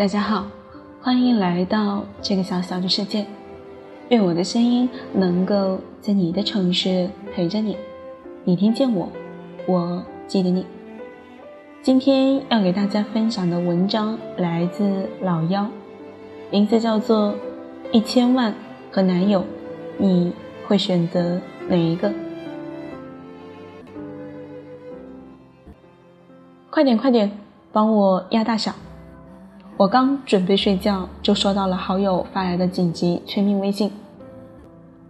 大家好，欢迎来到这个小小的世界。愿我的声音能够在你的城市陪着你，你听见我，我记得你。今天要给大家分享的文章来自老妖，名字叫做《一千万和男友》，你会选择哪一个？快点快点，帮我压大小！我刚准备睡觉，就收到了好友发来的紧急催命微信。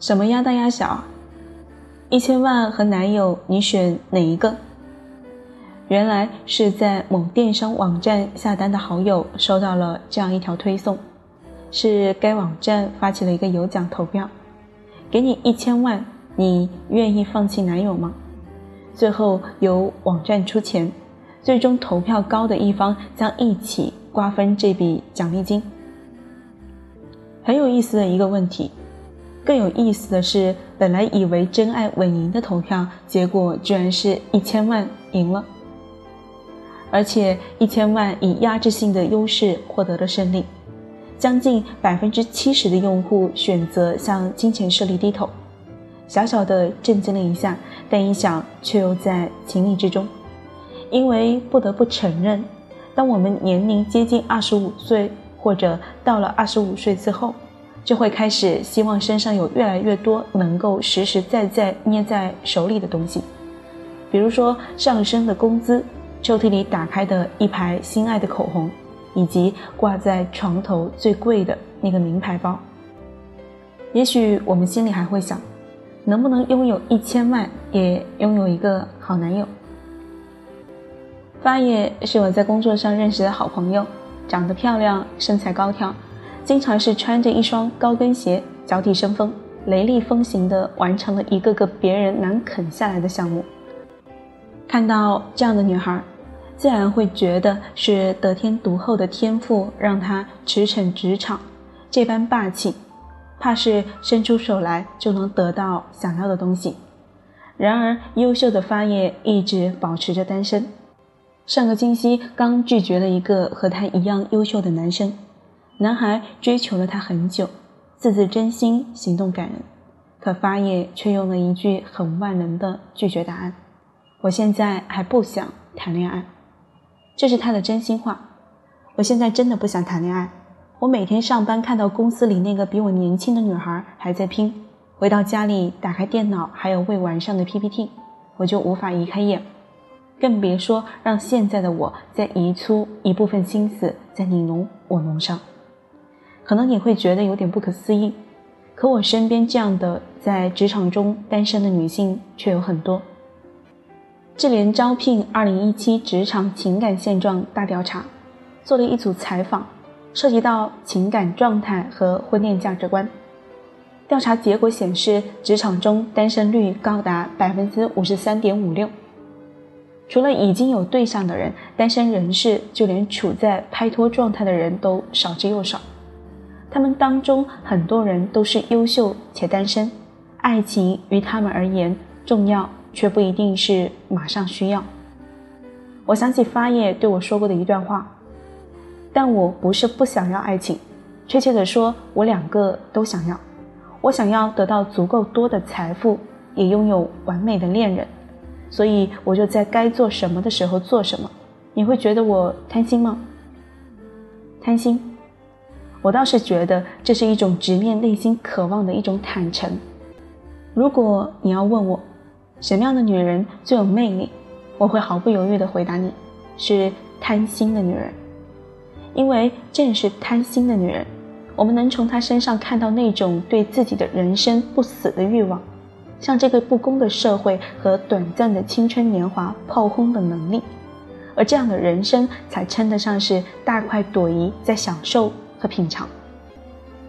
什么压大压小？一千万和男友，你选哪一个？原来是在某电商网站下单的好友收到了这样一条推送，是该网站发起了一个有奖投票，给你一千万，你愿意放弃男友吗？最后由网站出钱，最终投票高的一方将一起瓜分这笔奖励金。很有意思的一个问题，更有意思的是，本来以为真爱稳赢的投票结果，居然是一千万赢了。而且一千万以压制性的优势获得了胜利，将近百分之七十的用户选择向金钱势力低头，小小的震惊了一下，但一想却又在情理之中，因为不得不承认，当我们年龄接近二十五岁或者到了二十五岁之后，就会开始希望身上有越来越多能够实实在在捏在手里的东西，比如说上升的工资。抽屉里打开的一排心爱的口红，以及挂在床头最贵的那个名牌包。也许我们心里还会想，能不能拥有一千万，也拥有一个好男友？发爷是我在工作上认识的好朋友，长得漂亮，身材高挑，经常是穿着一双高跟鞋，脚底生风，雷厉风行的完成了一个个别人难啃下来的项目。看到这样的女孩。自然会觉得是得天独厚的天赋让她驰骋职场，这般霸气，怕是伸出手来就能得到想要的东西。然而，优秀的发叶一直保持着单身。上个星期刚拒绝了一个和他一样优秀的男生，男孩追求了他很久，字字真心，行动感人，可发爷却用了一句很万能的拒绝答案：“我现在还不想谈恋爱。”这是他的真心话。我现在真的不想谈恋爱。我每天上班看到公司里那个比我年轻的女孩还在拼，回到家里打开电脑还有未完善的 PPT，我就无法移开眼，更别说让现在的我再移出一部分心思在你侬我侬上。可能你会觉得有点不可思议，可我身边这样的在职场中单身的女性却有很多。智联招聘二零一七职场情感现状大调查，做了一组采访，涉及到情感状态和婚恋价值观。调查结果显示，职场中单身率高达百分之五十三点五六。除了已经有对象的人，单身人士就连处在拍拖状态的人都少之又少。他们当中很多人都是优秀且单身，爱情于他们而言重要。却不一定是马上需要。我想起发叶对我说过的一段话，但我不是不想要爱情，确切的说，我两个都想要。我想要得到足够多的财富，也拥有完美的恋人，所以我就在该做什么的时候做什么。你会觉得我贪心吗？贪心，我倒是觉得这是一种直面内心渴望的一种坦诚。如果你要问我。什么样的女人最有魅力？我会毫不犹豫地回答你：是贪心的女人。因为正是贪心的女人，我们能从她身上看到那种对自己的人生不死的欲望，向这个不公的社会和短暂的青春年华炮轰的能力。而这样的人生，才称得上是大快朵颐在享受和品尝。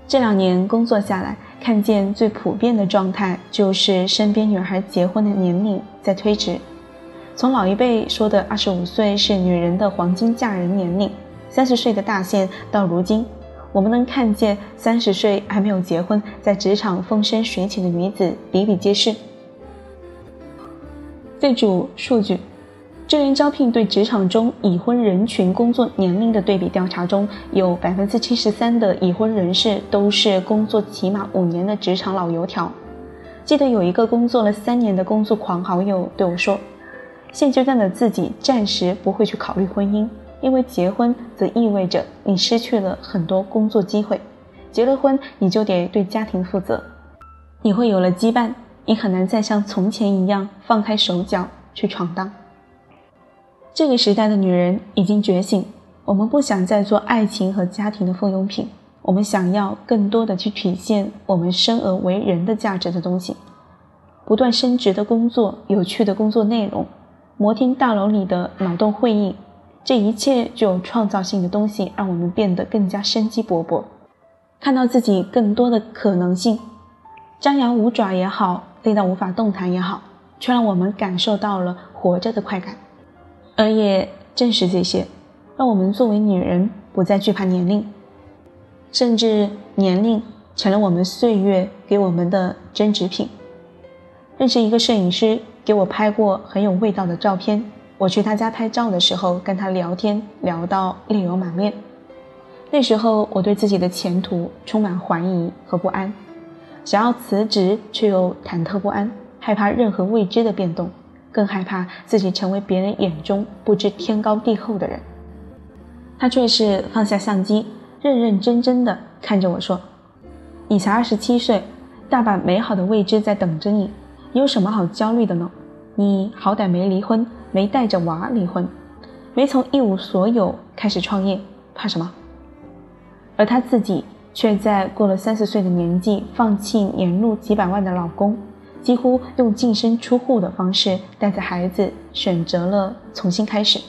这两年工作下来。看见最普遍的状态，就是身边女孩结婚的年龄在推迟。从老一辈说的二十五岁是女人的黄金嫁人年龄，三十岁的大限，到如今，我们能看见三十岁还没有结婚，在职场风生水起的女子比比皆是。这组数据，智联招聘对职场中已婚人群工作年龄的对比调查中，有百分之七十三的已婚人士都是工作起码五年的职场老油条。记得有一个工作了三年的工作狂好友对我说：“现阶段的自己暂时不会去考虑婚姻，因为结婚则意味着你失去了很多工作机会。结了婚，你就得对家庭负责，你会有了羁绊，你很难再像从前一样放开手脚去闯荡。”这个时代的女人已经觉醒，我们不想再做爱情和家庭的附庸品，我们想要更多的去体现我们生而为人的价值的东西。不断升职的工作，有趣的工作内容，摩天大楼里的脑洞会议，这一切具有创造性的东西，让我们变得更加生机勃勃，看到自己更多的可能性。张牙舞爪也好，累到无法动弹也好，却让我们感受到了活着的快感。而也正是这些，让我们作为女人不再惧怕年龄，甚至年龄成了我们岁月给我们的增值品。认识一个摄影师，给我拍过很有味道的照片。我去他家拍照的时候，跟他聊天聊到泪流满面。那时候我对自己的前途充满怀疑和不安，想要辞职却又忐忑不安，害怕任何未知的变动。更害怕自己成为别人眼中不知天高地厚的人。他却是放下相机，认认真真的看着我说：“你才二十七岁，大把美好的未知在等着你，你有什么好焦虑的呢？你好歹没离婚，没带着娃离婚，没从一无所有开始创业，怕什么？”而他自己却在过了三十岁的年纪，放弃年入几百万的老公。几乎用净身出户的方式带着孩子，选择了重新开始。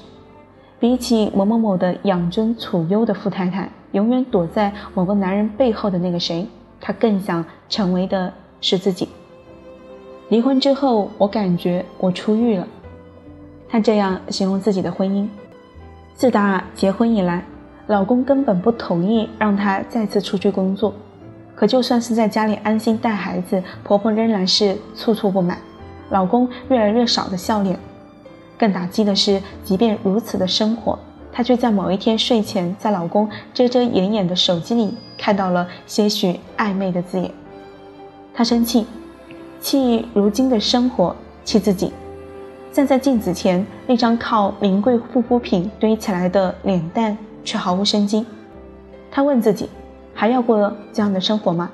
比起某某某的养尊处优的富太太，永远躲在某个男人背后的那个谁，她更想成为的是自己。离婚之后，我感觉我出狱了。她这样形容自己的婚姻：自打结婚以来，老公根本不同意让她再次出去工作。可就算是在家里安心带孩子，婆婆仍然是处处不满，老公越来越少的笑脸。更打击的是，即便如此的生活，她却在某一天睡前，在老公遮遮掩掩的手机里看到了些许暧昧的字眼。她生气，气如今的生活，气自己。站在镜子前，那张靠名贵护肤品堆起来的脸蛋却毫无生机。他问自己。还要过这样的生活吗？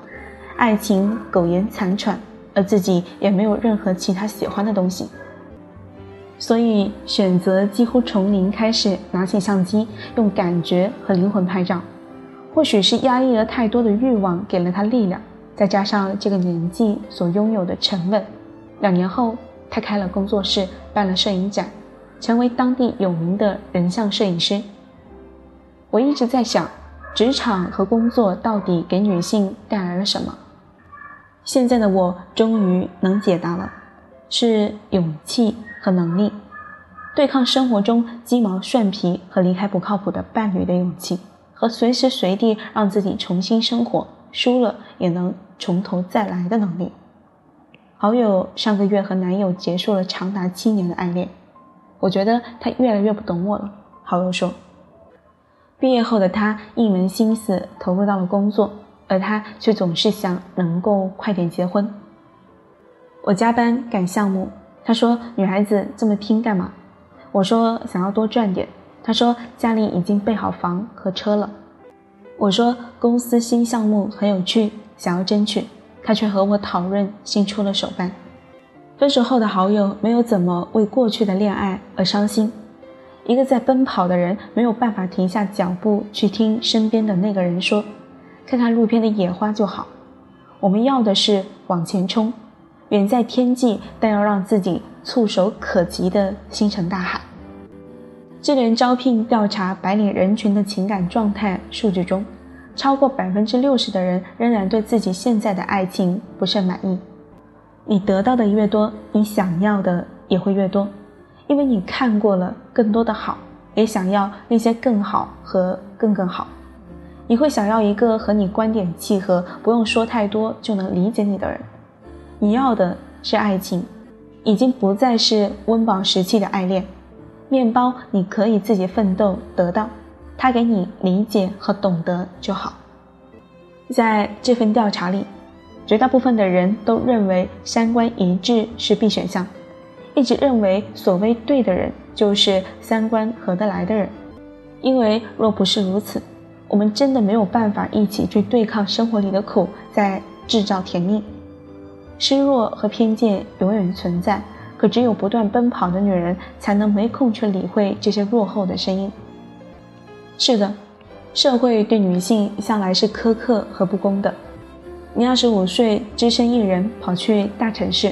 爱情苟延残喘，而自己也没有任何其他喜欢的东西，所以选择几乎从零开始，拿起相机，用感觉和灵魂拍照。或许是压抑了太多的欲望，给了他力量，再加上这个年纪所拥有的沉稳，两年后，他开了工作室，办了摄影展，成为当地有名的人像摄影师。我一直在想。职场和工作到底给女性带来了什么？现在的我终于能解答了，是勇气和能力，对抗生活中鸡毛蒜皮和离开不靠谱的伴侣的勇气，和随时随地让自己重新生活，输了也能从头再来的能力。好友上个月和男友结束了长达七年的暗恋，我觉得他越来越不懂我了。好友说。毕业后的他一门心思投入到了工作，而他却总是想能够快点结婚。我加班赶项目，他说：“女孩子这么拼干嘛？”我说：“想要多赚点。”他说：“家里已经备好房和车了。”我说：“公司新项目很有趣，想要争取。”他却和我讨论新出了手办。分手后的好友没有怎么为过去的恋爱而伤心。一个在奔跑的人没有办法停下脚步去听身边的那个人说：“看看路边的野花就好。”我们要的是往前冲，远在天际，但要让自己触手可及的星辰大海。智联招聘调查白领人群的情感状态数据中，超过百分之六十的人仍然对自己现在的爱情不甚满意。你得到的越多，你想要的也会越多。因为你看过了更多的好，也想要那些更好和更更好。你会想要一个和你观点契合、不用说太多就能理解你的人。你要的是爱情，已经不再是温饱时期的爱恋。面包你可以自己奋斗得到，他给你理解和懂得就好。在这份调查里，绝大部分的人都认为三观一致是必选项，一直认为所谓对的人就是三观合得来的人，因为若不是如此，我们真的没有办法一起去对抗生活里的苦，在制造甜蜜。失落和偏见永远存在。可只有不断奔跑的女人，才能没空去理会这些落后的声音。是的，社会对女性向来是苛刻和不公的。你二十五岁只身一人跑去大城市，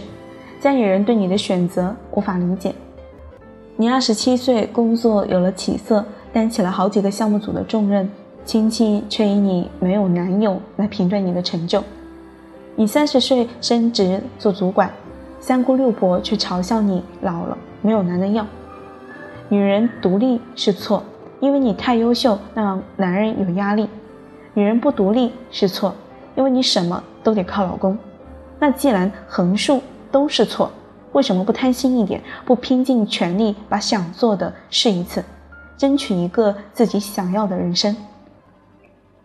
家里人对你的选择无法理解。你二十七岁工作有了起色，担起了好几个项目组的重任，亲戚却以你没有男友来评断你的成就。你三十岁升职做主管。三姑六婆却嘲笑你老了没有男人要。女人独立是错，因为你太优秀，让男人有压力。女人不独立是错，因为你什么都得靠老公。那既然横竖都是错，为什么不贪心一点，不拼尽全力把想做的试一次，争取一个自己想要的人生？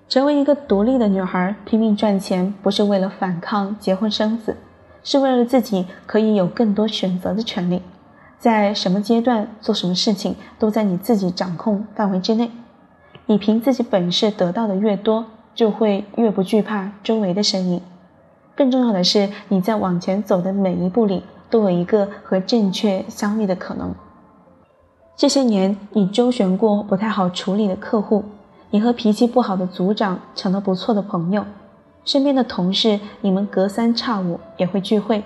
成为一个独立的女孩，拼命赚钱，不是为了反抗结婚生子。是为了自己可以有更多选择的权利，在什么阶段做什么事情都在你自己掌控范围之内。你凭自己本事得到的越多，就会越不惧怕周围的声音。更重要的是，你在往前走的每一步里都有一个和正确相遇的可能。这些年，你周旋过不太好处理的客户，你和脾气不好的组长成了不错的朋友。身边的同事，你们隔三差五也会聚会。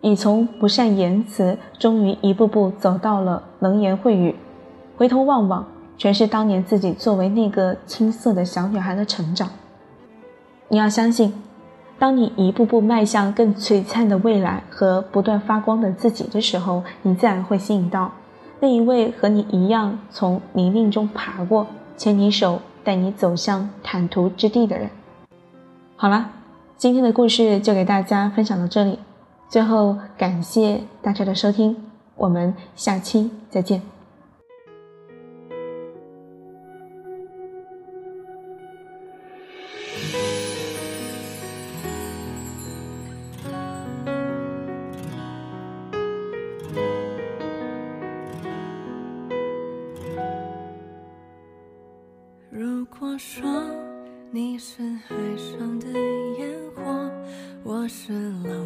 你从不善言辞，终于一步步走到了能言会语。回头望望，全是当年自己作为那个青涩的小女孩的成长。你要相信，当你一步步迈向更璀璨的未来和不断发光的自己的时候，你自然会吸引到那一位和你一样从泥泞中爬过，牵你手带你走向坦途之地的人。好了，今天的故事就给大家分享到这里。最后，感谢大家的收听，我们下期再见。如果说。你是海上的烟火，我是浪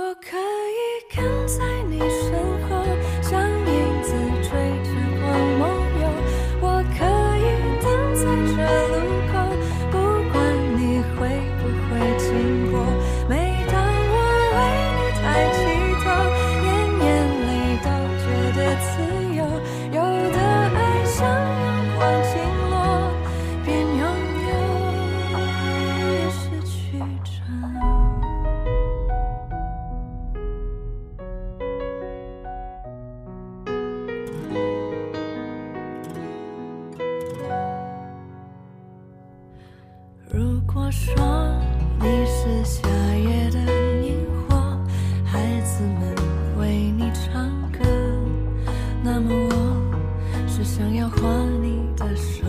我可以跟在你身后，像影想要画你的手。